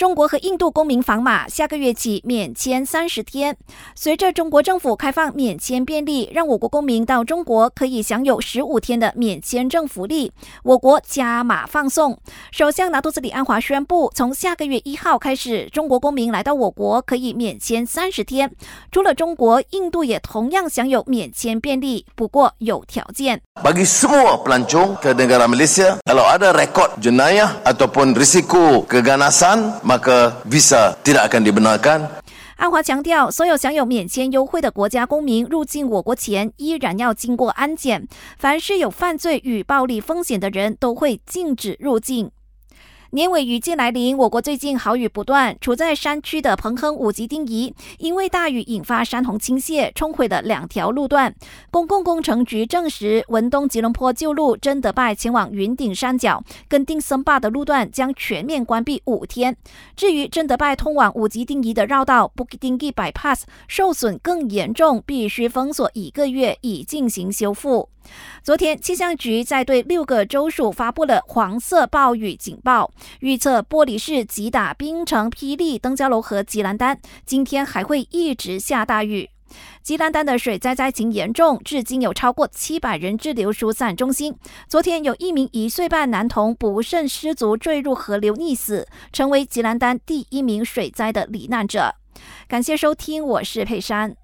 中国和印度公民访马下个月起免签三十天。随着中国政府开放免签便利，让我国公民到中国可以享有十五天的免签证福利。我国加码放送，首相拿督斯里安华宣布，从下个月一号开始，中国公民来到我国可以免签三十天。除了中国，印度也同样享有免签便利，不过有条件。bagi semua pelancong ke negara Malaysia kalau ada rekod jenayah ataupun risiko keganasan maka visa tidak akan dibenarkan 安华强调，所有享有免签优惠的国家公民入境我国前，依然要经过安检。凡是有犯罪与暴力风险的人，都会禁止入境。年尾雨季来临，我国最近好雨不断。处在山区的彭亨五级丁仪，因为大雨引发山洪倾泻，冲毁了两条路段。公共工程局证实，文东吉隆坡旧路真德拜前往云顶山脚跟定森坝的路段将全面关闭五天。至于真德拜通往五级丁仪的绕道 Bukit Tinggi Bypass 受损更严重，必须封锁一个月以进行修复。昨天，气象局在对六个州属发布了黄色暴雨警报，预测玻璃市、吉打、槟城、霹雳、登嘉楼和吉兰丹今天还会一直下大雨。吉兰丹的水灾灾情严重，至今有超过七百人滞留疏散中心。昨天有一名一岁半男童不慎失足坠入河流溺死，成为吉兰丹第一名水灾的罹难者。感谢收听，我是佩珊。